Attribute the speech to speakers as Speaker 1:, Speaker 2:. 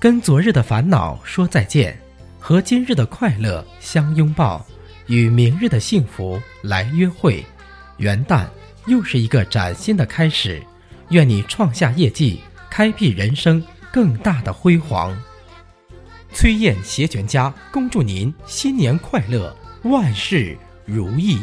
Speaker 1: 跟昨日的烦恼说再见，和今日的快乐相拥抱，与明日的幸福来约会。元旦又是一个崭新的开始，愿你创下业绩，开辟人生更大的辉煌。崔燕携全家恭祝您新年快乐，万事如意。